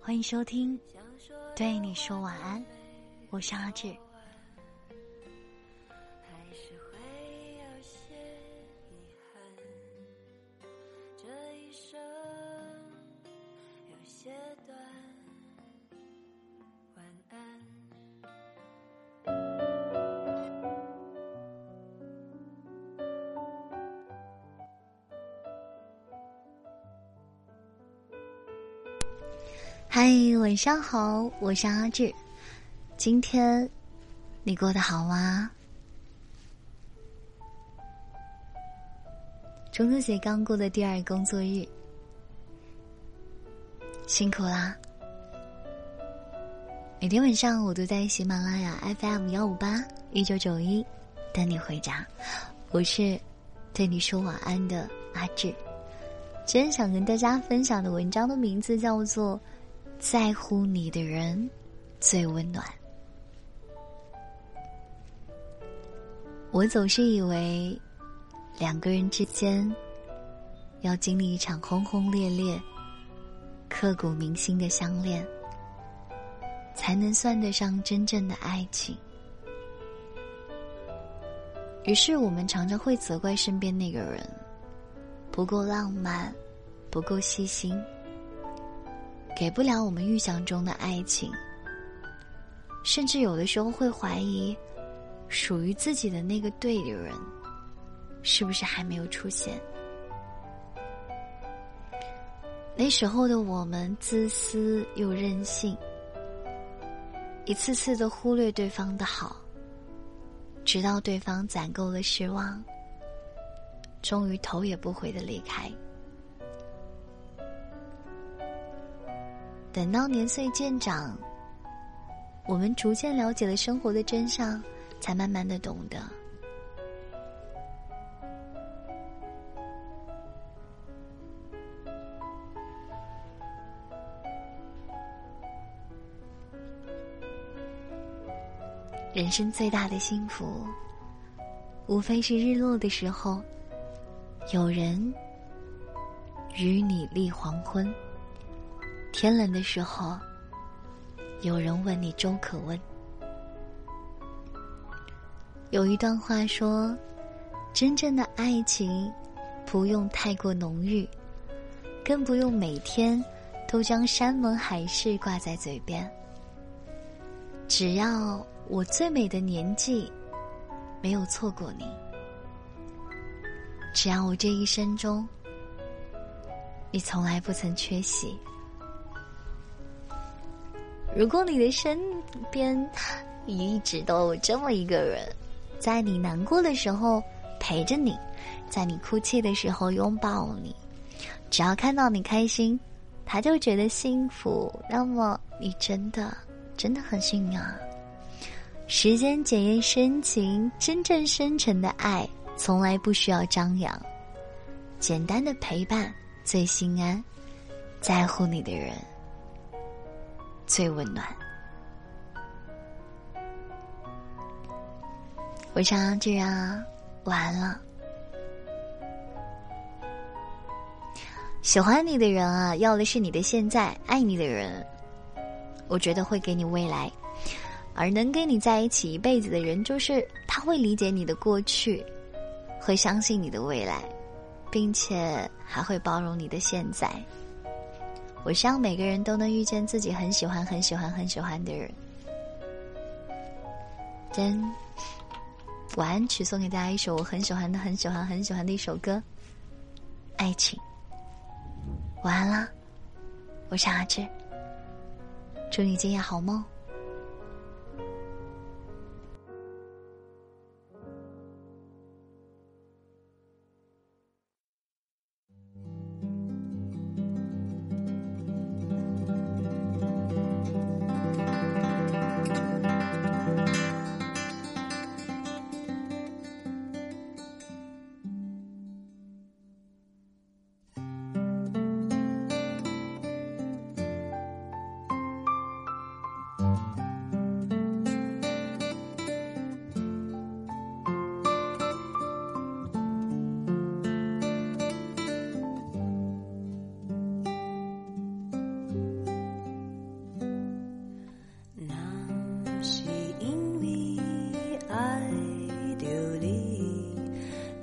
欢迎收听，对你说晚安，我是阿志。嗨，晚上好，我是阿志。今天你过得好吗？中秋节刚过的第二工作日，辛苦啦！每天晚上我都在喜马拉雅 FM 幺五八一九九一等你回家。我是对你说晚安的阿志。今天想跟大家分享的文章的名字叫做。在乎你的人最温暖。我总是以为，两个人之间要经历一场轰轰烈烈、刻骨铭心的相恋，才能算得上真正的爱情。于是，我们常常会责怪身边那个人不够浪漫，不够细心。给不了我们预想中的爱情，甚至有的时候会怀疑，属于自己的那个对的人，是不是还没有出现？那时候的我们自私又任性，一次次的忽略对方的好，直到对方攒够了失望，终于头也不回的离开。等到年岁渐长，我们逐渐了解了生活的真相，才慢慢的懂得，人生最大的幸福，无非是日落的时候，有人与你立黄昏。天冷的时候，有人问你粥可温。有一段话说：“真正的爱情，不用太过浓郁，更不用每天都将山盟海誓挂在嘴边。只要我最美的年纪没有错过你，只要我这一生中你从来不曾缺席。”如果你的身边一直都有这么一个人，在你难过的时候陪着你，在你哭泣的时候拥抱你，只要看到你开心，他就觉得幸福，那么你真的真的很幸运啊！时间检验深情，真正深沉的爱从来不需要张扬，简单的陪伴最心安，在乎你的人。最温暖。我想这样完了。喜欢你的人啊，要的是你的现在；爱你的人，我觉得会给你未来。而能跟你在一起一辈子的人，就是他会理解你的过去，会相信你的未来，并且还会包容你的现在。我希望每个人都能遇见自己很喜欢、很喜欢、很喜欢的人。真晚安曲送给大家一首我很喜欢的、很喜欢、很喜欢的一首歌，《爱情》。晚安啦，我是阿志。祝你今夜好梦。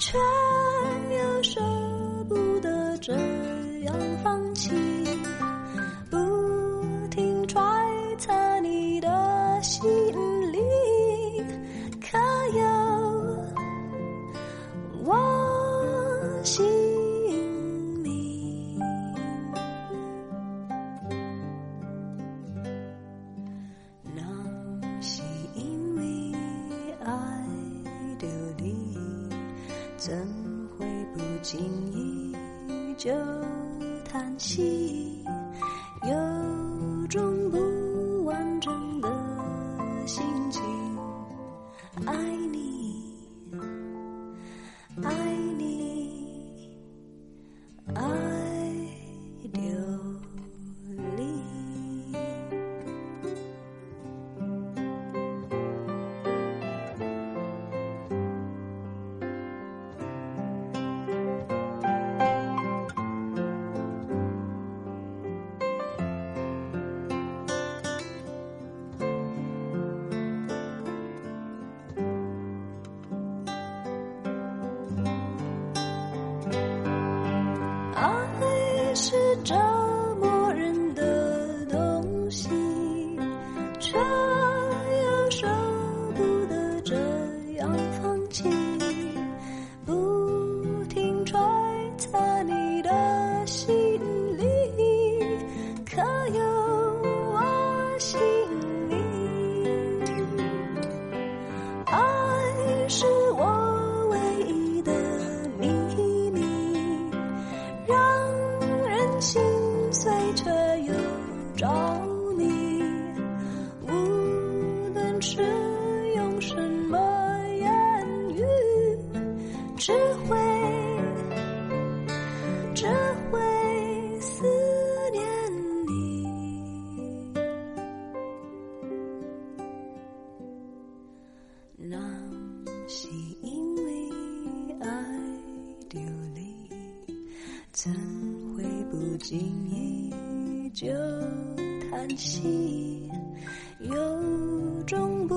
却又舍不得这样放弃。怎会不经意就叹息？有爱就叹息？有种不